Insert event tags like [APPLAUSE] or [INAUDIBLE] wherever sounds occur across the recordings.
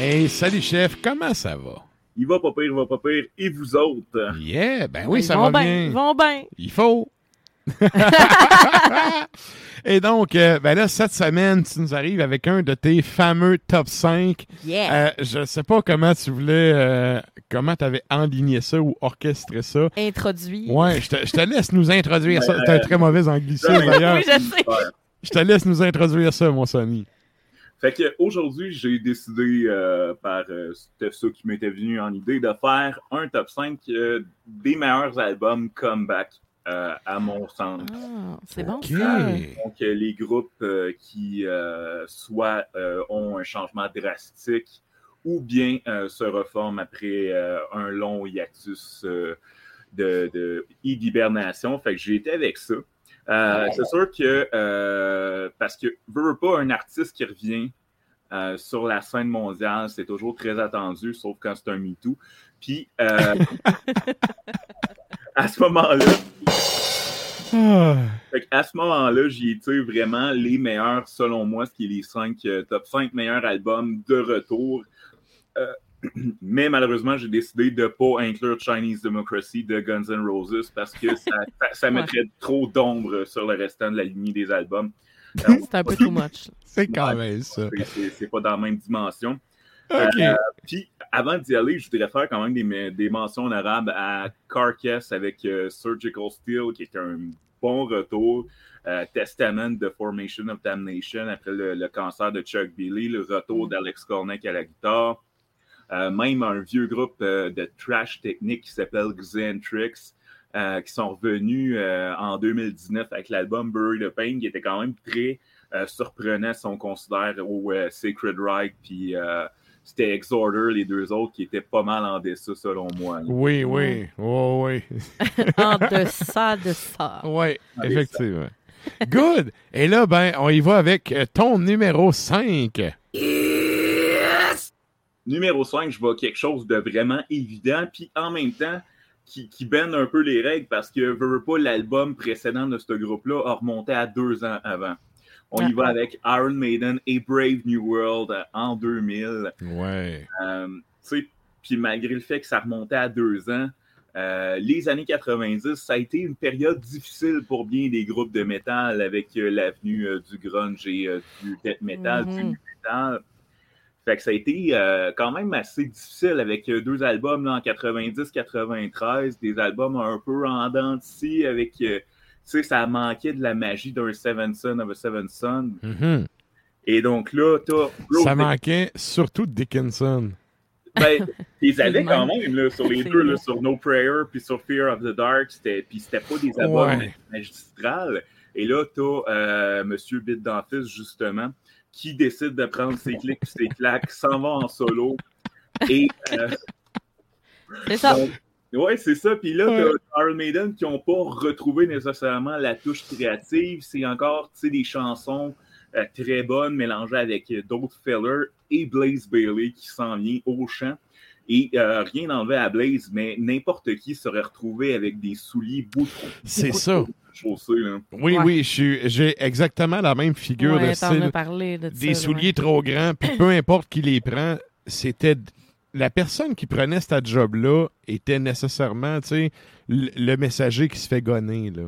Hey, salut chef, comment ça va? Il va pas pire, il va pas pire. Et vous autres? Yeah, ben oui, Ils ça vont va bien. bien. Ils vont bien. Il faut. [LAUGHS] Et donc, euh, ben là, cette semaine, tu nous arrives avec un de tes fameux top 5. Yeah. Euh, je sais pas comment tu voulais, euh, comment tu avais enligné ça ou orchestré ça. Introduit. Ouais, je te, je te laisse nous introduire ça. T'es un très mauvais anglicisme d'ailleurs. Oui, je sais. Je te laisse nous introduire ça, mon Sonny. Fait que aujourd'hui, j'ai décidé euh, par euh, c'était ça qui m'était venu en idée de faire un top 5 euh, des meilleurs albums comeback euh, à mon sens. Ah, c'est bon. OK. ça. Donc les groupes euh, qui euh, soit euh, ont un changement drastique ou bien euh, se reforment après euh, un long hiatus euh, de, de d'hibernation. Fait que j'ai été avec ça. Euh, c'est sûr que euh, parce que veux, veux pas un artiste qui revient euh, sur la scène mondiale, c'est toujours très attendu, sauf quand c'est un MeToo. Puis euh, [LAUGHS] à ce moment-là, Ah, fait à ce moment-là, j'y ai tiré vraiment les meilleurs, selon moi, ce qui est les cinq, euh, top 5 meilleurs albums de retour. [CLEARS THROAT] Mais malheureusement, j'ai décidé de ne pas inclure Chinese Democracy de Guns N' Roses parce que ça, [LAUGHS] ça- ça mettrait trop d'ombre sur le restant de la lignée des albums. [LAUGHS] C'est un peu too much. [LAUGHS] c'est quand même ça. c'est- pas dans la même dimension. Euh, Puis, avant d'y aller, je voudrais faire quand même des, me- des mentions honorables à Carcass avec euh, Surgical Steel, qui est un bon retour. Euh, Testament de Formation of Damnation après le, le cancer de Chuck Billy, le retour d'Alex Corneck à la guitare. Euh, même un vieux groupe euh, de trash technique qui s'appelle Xentrix, euh, qui sont revenus euh, en 2019 avec l'album Bury the Pain, qui était quand même très euh, surprenant si on considère au euh, Sacred Right, puis euh, c'était Exorder, les deux autres, qui étaient pas mal en dessus, selon moi. là. Oui, oui. Oh, oui. [LAUGHS] En deçà de ça. Oui, effectivement. Good. Et là, ben, on y va avec ton numéro 5. Numéro 5, je vois quelque chose de vraiment évident, puis en même temps, qui, qui bende un peu les règles parce que veux, veux pas l'album précédent de ce groupe-là a remonté à deux ans avant. On y va avec Iron Maiden et Brave New World euh, en 2000. Ouais. Euh, tu sais, puis malgré le fait que ça remontait à deux ans, euh, les années 90, ça a été une période difficile pour bien des groupes de métal avec euh, l'avenue euh, du grunge et euh, du death metal, du Mhm. nu metal. Fait que ça a été euh, quand même assez difficile avec euh, deux albums là, en 90-93, des albums un peu en dents de avec, euh, tu sais, ça manquait de la magie d'un Seven Son of a Seven Son. Mhm. Et donc là, t'as... Ça manquait surtout de Dickinson. Ben, [LAUGHS] ils avaient quand même là, sur les deux, là, sur No Prayer puis sur Fear of the Dark, c'était, puis c'était pas des albums Ouais. magistrales. Et là, t'as euh, Monsieur Bit Dantis, justement, qui décide de prendre ses clics puis ses claques, s'en va en solo. Et euh, C'est ça. donc, ouais, c'est ça. Puis là, Ouais. Iron Maiden qui n'ont pas retrouvé nécessairement la touche créative. C'est encore, tu sais, des chansons euh, très bonnes mélangées avec euh, d'autres fillers et Blaze Bailey qui s'en vient au chant. Et euh, rien d'enlevé à Blaze, mais n'importe qui serait retrouvé avec des souliers beaucoup, C'est ça. Oui, Ouais. oui, je suis- j'ai exactement la même figure Ouais, de style. as parlé de des ça, souliers ouais. trop grands, puis peu [COUGHS] importe qui les prend, c'était la personne qui prenait cette job-là était nécessairement, tu sais, le, le messager qui se fait gonner, là.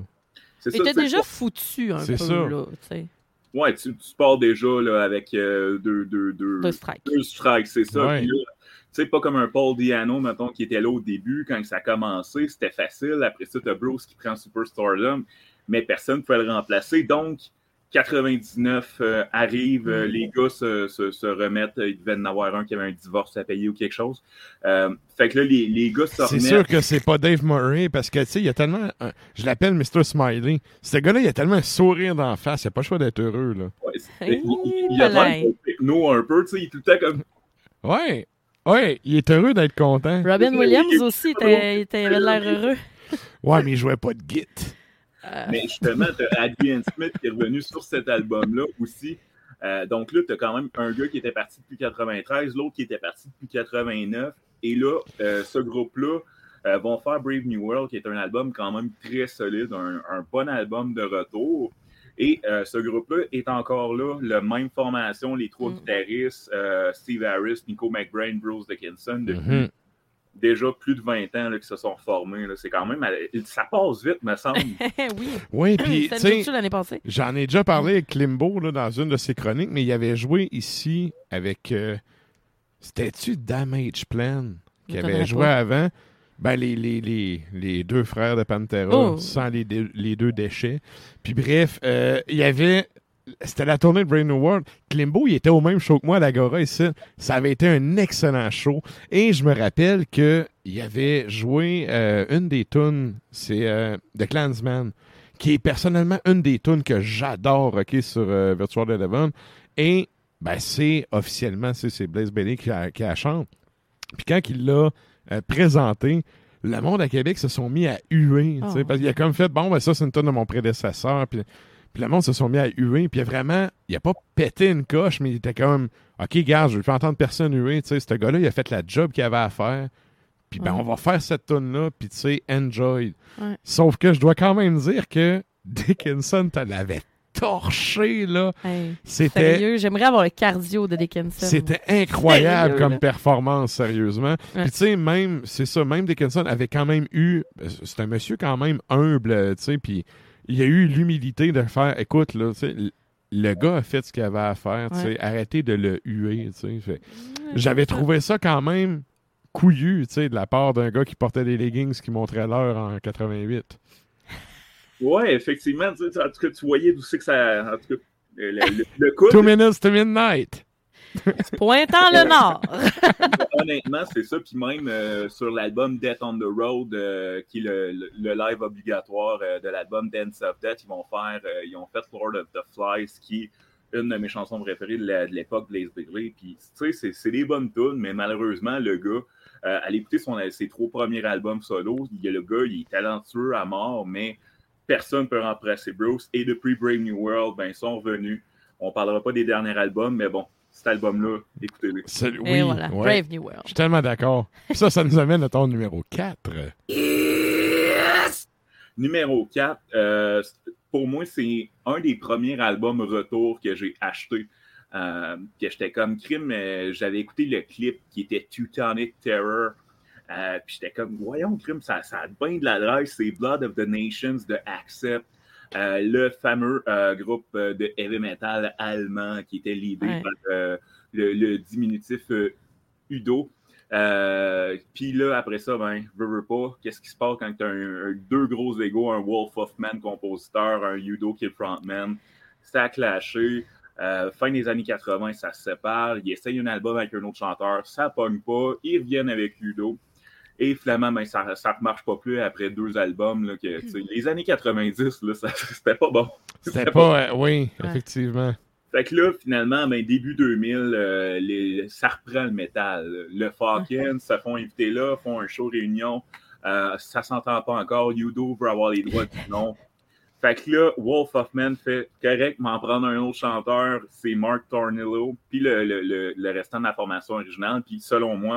C'est Il ça, était tu sais, déjà foutu un C'est peu, ça. là, tu sais. Ouais, tu, pars déjà là, avec euh, deux, deux, deux, Deux strikes. deux strikes, c'est ça. Ouais. Puis là, tu sais, pas comme un Paul Diano, mettons, qui était là au début, quand ça a commencé, c'était facile. Après ça, t'as Bruce qui prend Superstardom, mais personne ne pouvait le remplacer. Donc, 99 euh, arrive, euh, Mm. les gars se, se, se remettent, il devait en avoir un qui avait un divorce à payer ou quelque chose. Euh, fait que là, les, les gars se C'est remettent. sûr que c'est pas Dave Murray, parce que, tu sais, il y a tellement... je l'appelle Mr. Smiley. Ce gars-là, il a tellement un sourire d'en face, il a pas le choix d'être heureux, là. Ouais, c'est- il, il- il a techno un peu, tu sais, il est tout le temps comme Ouais, ouais, il est heureux d'être content. Robin Oui, Williams aussi, [LAUGHS] il avait l'air heureux. Ouais, mais il jouait pas de git. Euh, Mais justement, tu as Adrian Smith qui est revenu sur cet album-là aussi. Euh, donc là, tu as quand même un gars qui était parti depuis 93, l'autre qui était parti depuis 89. Et là, euh, ce groupe-là euh, vont faire Brave New World, qui est un album quand même très solide, un, un bon album de retour. Et euh, ce groupe-là est encore là, la même formation, les trois Mm. guitaristes, euh, Steve Harris, Nico McBrain, Bruce Dickinson, depuis Mhm. déjà plus de 20 ans là, qu'ils se sont formés. C'est quand même... Ça passe vite, me semble. [LAUGHS] oui. Oui, [CLEARS THROAT] puis, l'année passée? J'en ai déjà parlé avec Klimbo là, dans une de ses chroniques, mais il avait joué ici avec. euh, C'était-tu Damage Plan qui avait joué pas. avant? Ben, les, les, les, les deux frères de Pantera, Oh. sans les, les deux déchets. Puis bref, euh, il y avait. C'était la tournée de Brain New World. Klimbo, il était au même show que moi à l'Agora ici. Ça avait été un excellent show. Et je me rappelle qu'il avait joué euh, une des tunes, c'est euh, The Clansman, qui est personnellement une des tunes que j'adore ok, sur euh, Virtual Eleven. Et ben, c'est officiellement, c'est Blaze Bailey qui, qui la chante. Puis quand il l'a euh, présenté, le monde à Québec se sont mis à huer. Oh. Parce qu'il a comme fait, bon, ben, ça, c'est une tonne de mon prédécesseur. Puis, puis le monde se sont mis à huer. Puis il a vraiment, il a pas pété une coche, mais il était comme, OK, gars, je veux plus entendre personne huer. Tu sais, ce gars-là, il a fait la job qu'il avait à faire. Puis ben, Ouais. on va faire cette tune-là, puis tu sais, enjoy. Ouais. Sauf que je dois quand même dire que [LAUGHS] Dickinson, tu l'avais torché, là. Hey, C'était sérieux, j'aimerais avoir le cardio de Dickinson. c'était incroyable Sérieux, comme là. performance, sérieusement. Ouais. Puis tu sais, même, c'est ça, même Dickinson avait quand même eu, c'est un monsieur quand même humble, tu sais, puis il a eu l'humilité de faire, écoute, là, tu sais, le- gars a fait ce qu'il avait à faire, tu sais, Ouais. arrêtez de le huer, tu sais. Fait- J'avais trouvé ça quand même couillu, tu sais, de la part d'un gars qui portait des leggings qui montraient l'heure en 88. Ouais, effectivement. Tu, sais, en tout cas, tu voyais d'où c'est que ça. En tout cas, le, le, le [LAUGHS] couple, Two minutes to midnight. Pointant le [LAUGHS] nord. honnêtement, c'est ça. Puis même euh, sur l'album Death on the Road, euh, qui est le, le- le live obligatoire euh, de l'album Dance of Death, ils vont faire, euh, ils ont fait Lord of the Flies, qui est une de mes chansons préférées de la- de l'époque Blaze Bailey. Puis, tu sais, c'est- c'est des bonnes tunes, mais malheureusement, le gars, euh, allez écouter son, ses trois premiers albums solo, il y a le gars, il est talentueux à mort, mais personne ne peut remplacer Bruce. Et depuis Brave New World, ben, ils sont revenus. On parlera pas des derniers albums, mais bon, cet album-là, écoutez-le. Oui, Et voilà, ouais. Brave New World. Je suis tellement d'accord. [LAUGHS] Ça, ça nous amène à ton numéro 4. Numéro 4, euh, pour moi, c'est un des premiers albums retour que j'ai acheté. Euh, que j'étais comme crime, j'avais écouté le clip qui était Teutonic Terror. Euh, puis j'étais comme, voyons, crime, ça, ça a bien de la drive. C'est Blood of the Nations de Accept, euh, le fameux euh, groupe de heavy metal allemand qui était l'idée Ouais. par le, le diminutif Udo. Puis là, après ça, ben, veux, veux pas, qu'est-ce qui se passe quand tu as un, un- deux gros égaux, un Wolf of Man compositeur, un Udo qui est le frontman? Ça a clashé. Euh, fin des années 80, ça se sépare. Ils essayent un album avec un autre chanteur, ça pogne pas. Ils reviennent avec Udo. Et finalement, ben, ça ne marche pas plus après deux albums. Là, que, les années 90, là, [LAUGHS] ça- c'était pas bon. [LAUGHS] C'était pas. euh, oui, Ouais. effectivement. Fait que là, finalement, ben, début 2000, euh, les- ça reprend le métal. Le Falcon, ça font inviter là, font un show réunion. Euh, ça s'entend pas encore. Udo veut avoir les droits du nom. Fait que là, Wolf of Man fait correct, m'en prendre un autre chanteur, c'est Mark Tornillo, puis le, le, le, le restant de la formation originale. Puis selon moi,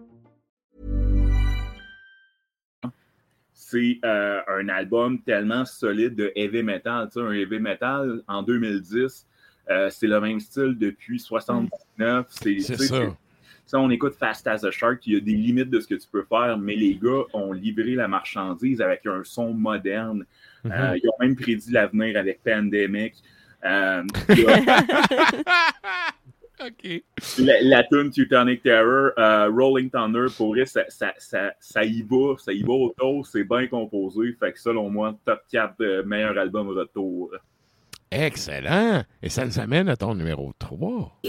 C'est euh, un album tellement solide de heavy metal. Tu sais, un heavy metal en 2010, euh, c'est le même style depuis 79. C'est C'est tu sais, ça. c'est- tu sais, on écoute Fast as a Shark, il y a des limites de ce que tu peux faire, mais les gars ont livré la marchandise avec un son moderne. Mhm. Euh, ils ont même prédit l'avenir avec Pandemic. [LAUGHS] [LAUGHS] OK. la, la tune Teutonic Terror, euh, Rolling Thunder, pour vrai, ça, ça, ça, ça y va, ça y va au tour, c'est bien composé. Fait que selon moi, top 4 de meilleur album retour. Excellent. Et ça nous amène à ton numéro 3.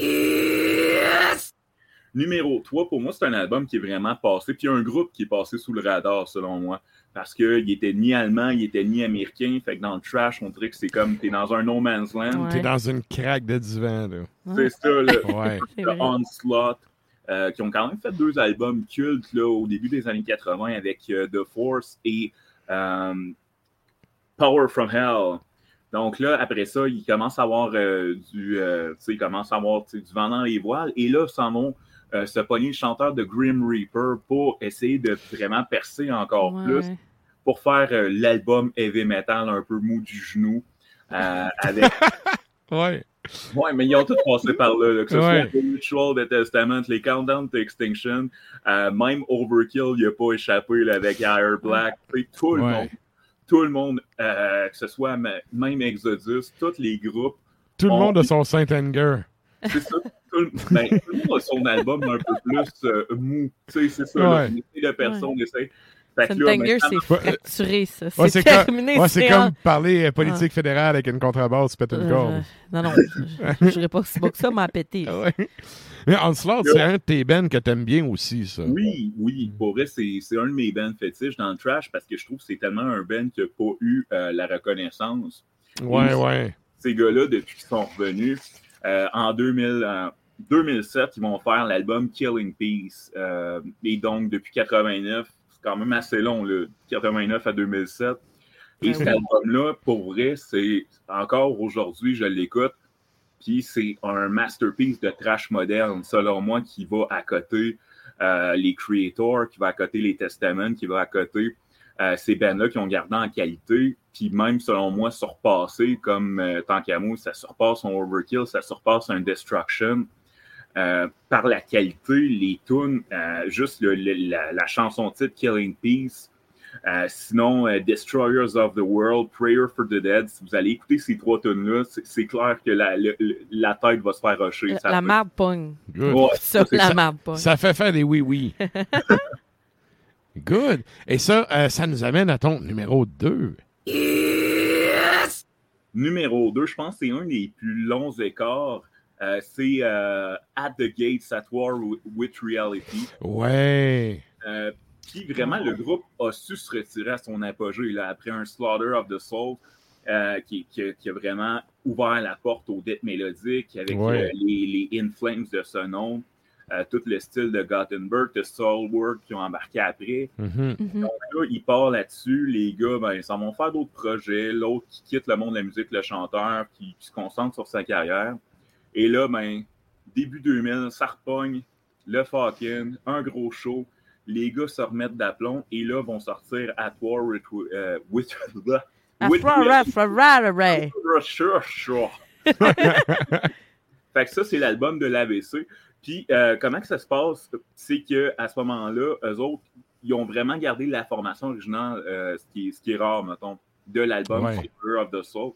Numéro 3, pour moi, c'est un album qui est vraiment passé. Puis il y a un groupe qui est passé sous le radar, selon moi. Parce qu'il était ni allemand, il était ni américain. Fait que dans le trash, on dirait que c'est comme t'es dans un no man's land. Ouais. T'es dans une craque de divan, là. C'est ça, là. [LAUGHS] Ouais. Vrai. Onslaught, euh, qui ont quand même fait deux albums cultes là, au début des années 80 avec euh, The Force et euh, Power from Hell. Donc là, après ça, ils commencent à avoir euh, du, euh, tu sais, ils commencent à avoir du vent dans les voiles. Et là, s'en vont euh, se pogner le chanteur de Grim Reaper pour essayer de vraiment percer encore Ouais. plus, pour faire euh, l'album heavy metal un peu mou du genou. euh, [LAUGHS] avec Ouais. Ouais, mais ils ont tous passé par là, là, que ce Ouais. soit The Ritual, The Testament, les Countdown to Extinction, euh, même Overkill, il n'a pas échappé là, avec Higher Black. Tout le Ouais. monde, tout le monde, euh, que ce soit même Exodus, tous les groupes, Tout le On- monde a son Saint-Anger. c'est ça. Tout ben, tout le monde a son album un peu plus euh, mou. Tu sais, c'est ça. là, Ouais. une essaie de personne essaie. Que Saint-Anger, maintenant- c'est fracturé, ça. Ouais, c'est c'est comme- terminé. Ouais, c'est c'est comme parler euh, politique fédérale avec une contrebasse, pète une Euh, corde. non, non, [LAUGHS] je ne pas aussi bas que ça, m'a pété. Ah ouais. Mais Onslaught, c'est un de tes bands que t'aimes bien aussi, ça. Oui, oui. Pour vrai, c'est c'est un de mes bands fétiches dans le trash parce que je trouve que c'est tellement un band qui n'a pas eu euh, la reconnaissance. Ouais, ouais. Ces gars-là, depuis qu'ils sont revenus, euh, en 2000, euh, 2007, ils vont faire l'album Killing Peace. Euh, et donc, depuis 89, c'est quand même assez long, là, 89 à 2007. Et Ben cet album-là, pour vrai, c'est encore aujourd'hui, je l'écoute. Puis c'est un masterpiece de trash moderne, selon moi, qui va à côté euh, les Creators, qui va à côté les Testaments, qui va à côté euh, ces bands-là qui ont gardé en qualité. Puis même, selon moi, surpassé, comme euh, Tant qu'à moi, ça surpasse un Overkill, ça surpasse un Destruction. Euh, par la qualité, les tunes, euh, juste le- le- la, la chanson titre Killing Peace, euh, sinon, euh, Destroyers of the World, Prayer for the Dead, si vous allez écouter ces trois tunes-là, c'est clair que la, le- le- la tête va se faire rusher. La, Ça la fait- marde pogne. Ouais, Ça, c'est la ça. marde pogne. Ça fait faire des oui-oui. [LAUGHS] Good. Et ça, euh, ça nous amène à ton numéro 2. Numéro 2, je pense que c'est un des plus longs écarts. Euh, c'est euh, At the Gates at War with- Reality. Ouais. Euh, Puis vraiment, le groupe a su se retirer à son apogée là, après un Slaughter of the Soul euh, qui, qui- qui a vraiment ouvert la porte au death mélodique avec Ouais. euh, les, les In Flames de ce nom, euh, tout le style de Gothenburg, de Soulwork qui ont embarqué après. Mhm. Mhm. Donc là, ils partent là-dessus. Les gars, ben, ils s'en vont faire d'autres projets. L'autre qui quitte le monde de la musique, le chanteur, qui, qui se concentre sur sa carrière. Et là, ben, début 2000, ça repogne, le fucking, un gros show. Les gars se remettent d'aplomb et là, vont sortir At War with... euh, with, with [LAUGHS] fait que ça, c'est l'album de l'AVC. Puis, euh, comment que ça se passe? C'est qu'à ce moment-là, eux autres, ils ont vraiment gardé la formation originale, euh, ce, qui est, ce qui est rare, mettons, de l'album Ouais. Of the Soul.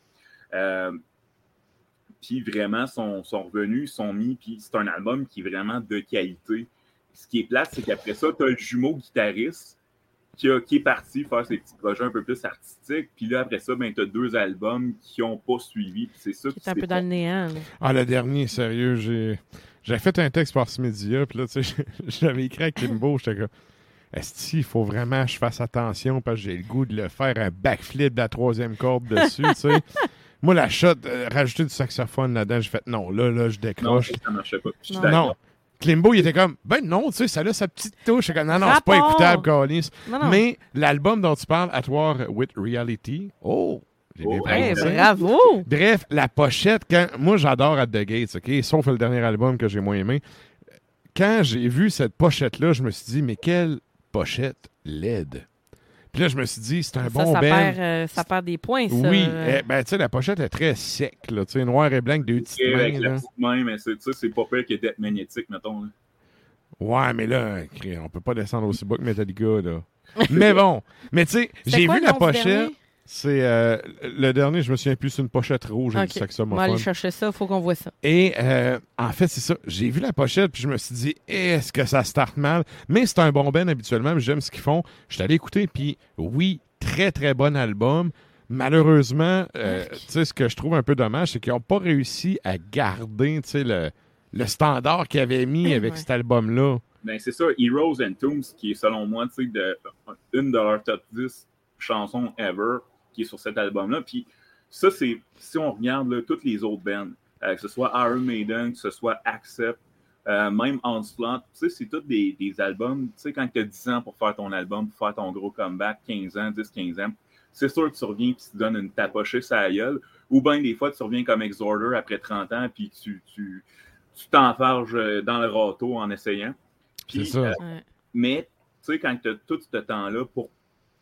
Euh, puis vraiment, sont, sont revenus, sont mis, puis c'est un album qui est vraiment de qualité. Ce qui est plate, c'est qu'après ça, tu as le jumeau guitariste qui, a- qui est parti faire ses petits projets un peu plus artistiques. Puis là, après ça, ben, tu as deux albums qui n'ont pas suivi. C'est ça Qui est un peu dans le néant. là. Ah, le dernier, sérieux, j'ai. J'avais fait un texte par ce média, puis là, tu sais, [LAUGHS] j'avais écrit à Kimbo, j'étais comme. Est-ce qu'il faut vraiment que je fasse attention parce que j'ai le goût de le faire un backflip de la troisième corde dessus, tu sais? [LAUGHS] Moi, la shot, euh, rajouter du saxophone là-dedans, j'ai fait non, là, là, je Non, décroche. ça marchait pas. Je suis Non. Non. Klimbo, il était comme, ben non, tu sais, ça a sa petite touche. Comme, non, non, c'est pas écoutable, Carlis. Non, non. Mais l'album dont tu parles, At War with Reality, oh, j'ai bien Oh, Hey, prononcé. bravo! Bref, la pochette, quand moi j'adore At the Gates, OK, sauf le dernier album que j'ai moins aimé. Quand j'ai vu cette pochette-là, je me suis dit, mais quelle pochette laide. Puis là, je me suis dit, c'est un ça, bon ça, band. perd, euh, ça perd des points, ça. Oui, Euh, eh, ben tu sais, la pochette est très sec, là, tu sais, noir et blanc, deux petites Et mains. avec la là. petite main, mais c'est, pas pire que d'être magnétique, mettons. là. Ouais, mais là, on peut pas descendre aussi bas que Metallica, là. [LAUGHS] mais bon, mais tu sais, j'ai vu la pochette. dernier? C'est euh, le dernier, je me souviens plus, c'est une pochette rouge avec Ok. du On va aller chercher ça, faut qu'on voit ça. Et euh, en fait, c'est ça. J'ai vu la pochette, puis je me suis dit, est-ce que ça starte mal? Mais c'est un bon band habituellement, puis j'aime ce qu'ils font. Je suis allé écouter, puis oui, très, très bon album. Malheureusement, euh, tu sais, ce que je trouve un peu dommage, c'est qu'ils n'ont pas réussi à garder, tu sais, le, le standard qu'ils avaient mis [CLEARS THROAT] avec Ouais. cet album-là. Ben, c'est ça, Heroes and Tombs, qui est selon moi, tu sais, de, une de leurs top 10 chansons ever, qui est sur cet album-là. Puis ça, c'est, si on regarde là, toutes les autres bands, euh, que ce soit Iron Maiden, que ce soit Accept, euh, même Onslaught, tu sais, c'est tous des, des albums, tu sais, quand tu as 10 ans pour faire ton album, pour faire ton gros comeback, 15 ans, 10, 15 ans, c'est sûr que tu reviens et tu te donnes une tapochée sur la gueule. Ou bien des fois, tu reviens comme Exhorter après 30 ans, puis tu, tu, tu t'enfarges euh, dans le râteau en essayant. C'est Puis, ça. euh, Ouais. mais, tu sais, quand tu as tout ce temps-là pour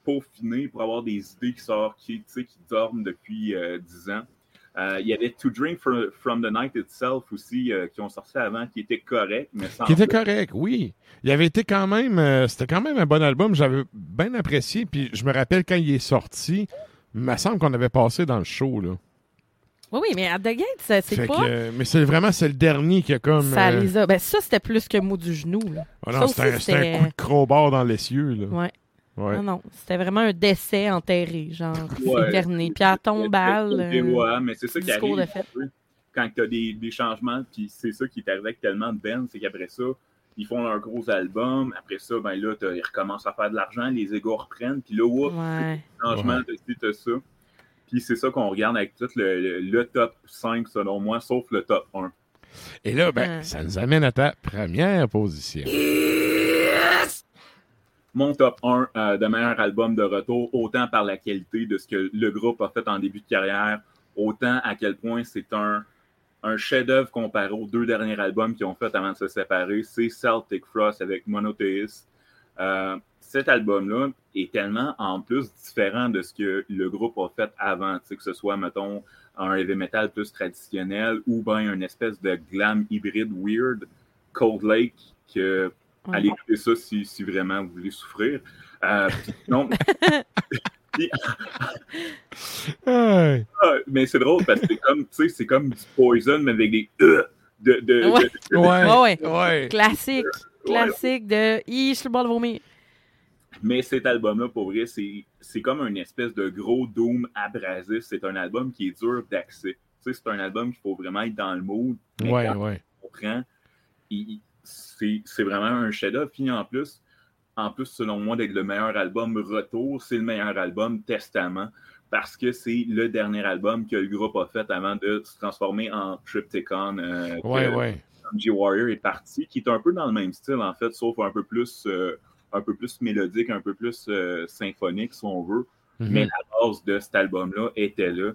peaufiner, pour avoir des idées qui sortent, qui, tu sais, qui dorment depuis euh, 10 ans, euh, il y avait To Drink from, from the Night Itself aussi, euh, qui ont sorti avant, qui était correct, mais sans Qui était plus. correct, oui. Il avait été quand même. euh, C'était quand même un bon album. J'avais bien apprécié. Puis je me rappelle quand il est sorti, il me semble qu'on avait passé dans le show, là. Oui, oui, mais à The Gate, c'est pas. que, mais c'est vraiment c'est le dernier qui a comme. Ça euh, les a. Ben, ça, c'était plus que mot du genou. Là. ah non, c'était un, coup de crowbar dans l'essieu, là. Ouais. Non, non. C'était vraiment un décès enterré, genre [LAUGHS] Ouais. éterné. Puis à tombale. Et euh, ouais, mais c'est ça qui arrive de fête. quand tu as des, des changements, puis c'est ça qui est arrivé avec tellement de bands, c'est qu'après ça, ils font leur gros album, après ça, ben là, t'as- ils recommencent à faire de l'argent, les égos reprennent, puis là, oups, Ouais. changement de ça. Puis c'est ça qu'on regarde avec tout le, le- le top 5, selon moi, sauf le top 1. Et là, ben, Ouais. ça nous amène à ta première position. Mon top 1 euh, de meilleur album de retour, autant par la qualité de ce que le groupe a fait en début de carrière, autant à quel point c'est un, chef-d'œuvre comparé aux deux derniers albums qu'ils ont fait avant de se séparer, c'est Celtic Frost avec Monotheist. Euh, cet album-là est tellement en plus différent de ce que le groupe a fait avant, que ce soit, mettons, un heavy metal plus traditionnel ou bien une espèce de glam hybride weird, Cold Lake, que Ouais. allez écouter ça si, si vraiment vous voulez souffrir. Euh, non. [LAUGHS] Ah, mais c'est drôle parce que c'est comme, tu sais, c'est comme du poison, mais avec des euh, de, de, Ouais. de- Ouais. Ouais, ouais. Ouais. Classique. Classique de. Je suis le bord de vomir. Mais cet album-là, pour vrai, c'est, c'est comme une espèce de gros doom abrasif. C'est un album qui est dur d'accès. Tu sais, c'est un album qu'il faut vraiment être dans le mood. Mais Ouais, ouais. on prend, il- c'est, vraiment un chef-d'œuvre. Puis en plus, en plus, selon moi, d'être le meilleur album retour, c'est le meilleur album Testament. Parce que c'est le dernier album que le groupe a fait avant de se transformer en Triptychon. euh, Ouais, ouais. G Warrior est parti, qui est un peu dans le même style en fait, sauf un peu plus, euh, un peu plus mélodique, un peu plus euh, symphonique si on veut. Mhm. Mais la base de cet album-là était là.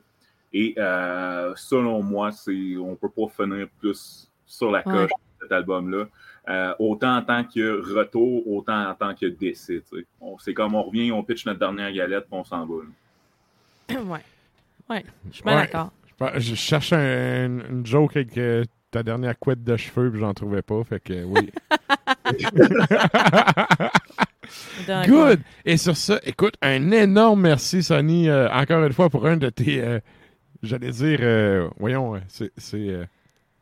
Et euh, selon moi, on peut pas finir plus sur la coche cet album-là. Euh, autant en tant que retour, autant en tant que décès. C'est comme on revient, on pitch notre dernière galette, puis on s'en va. là. [COUGHS] ouais. Ouais. Je suis Ouais. d'accord. Je cherche un- une joke avec euh, ta dernière couette de cheveux, puis j'en trouvais pas. Fait que oui. [LAUGHS] [LAUGHS] Good! Et sur ça, écoute, un énorme merci, Sonny, euh, encore une fois, pour un de tes, euh, j'allais dire, euh, voyons, euh, c'est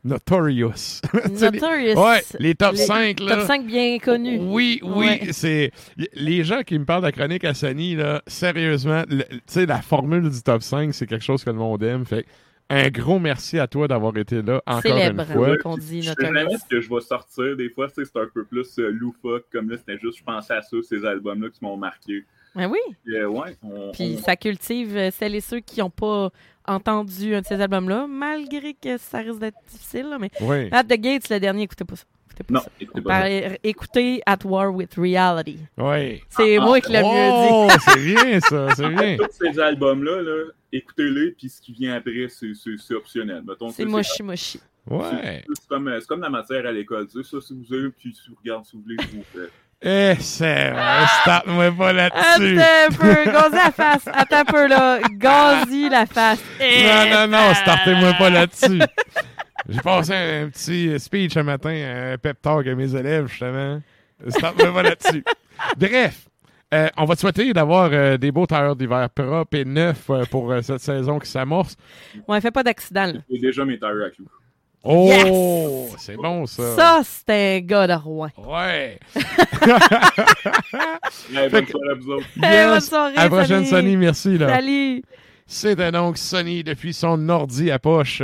Notorious. [LAUGHS] C'est les- Notorious. Ouais, les top Les 5, là. Top 5 bien connus. Oui, oui, Ouais. c'est les gens qui me parlent de la chronique à Sony là, sérieusement, tu sais la formule du top 5, c'est quelque chose que le monde aime, fait un gros merci à toi d'avoir été là encore Célèbre, une fois. hein, qu'on dit Je sais jamais Notorious. ce que je vais sortir. Des fois, c'est un peu plus euh, loufoque. Comme là, c'était juste, je pensais à ça, ces albums-là qui m'ont marqué. Ben oui. Puis, euh, ouais, on, Puis on- ça cultive euh, celles et ceux qui n'ont pas entendu un de ces albums-là, malgré que ça risque d'être difficile. là, mais Oui. At the Gates, le dernier, écoutez pas ça. Écoutez pas Non, ça. écoutez pas. Par- ça. écoutez At War with Reality. Oui. C'est Ah, moi qui l'ai mieux dit. Oh, c'est bien ça, c'est bien. Tous ces albums-là, là, écoutez-les, puis ce qui vient après, c'est optionnel. C'est mochi mochi. Ouais. C'est comme, euh, la matière à l'école. Ça, si vous avez, puis si vous regardez, si vous voulez, je vous fais. Eh, c'est vrai, start-moi pas là-dessus. Attends un peu, gazi la face. Attends un peu, là. Gazi la face. Non, non, non, startez-moi pas là-dessus. J'ai passé un, un petit speech un matin, un pep talk à mes élèves, justement. Startez-moi pas là-dessus. Bref, euh, on va te souhaiter d'avoir euh, des beaux tailleurs d'hiver propres et neufs euh, pour euh, cette saison qui s'amorce. Ouais, fais pas d'accident, là. J'ai déjà mes tires à clous. Oh, Yes! c'est bon ça. Ça, c'était un gars de Rouen. Ouais. [LAUGHS] Ouais, bonne soirée à vous autres. Hey, bonne soirée, À la prochaine, salut. Sonny. Merci. Là. Salut. C'était donc Sonny depuis son ordi à poche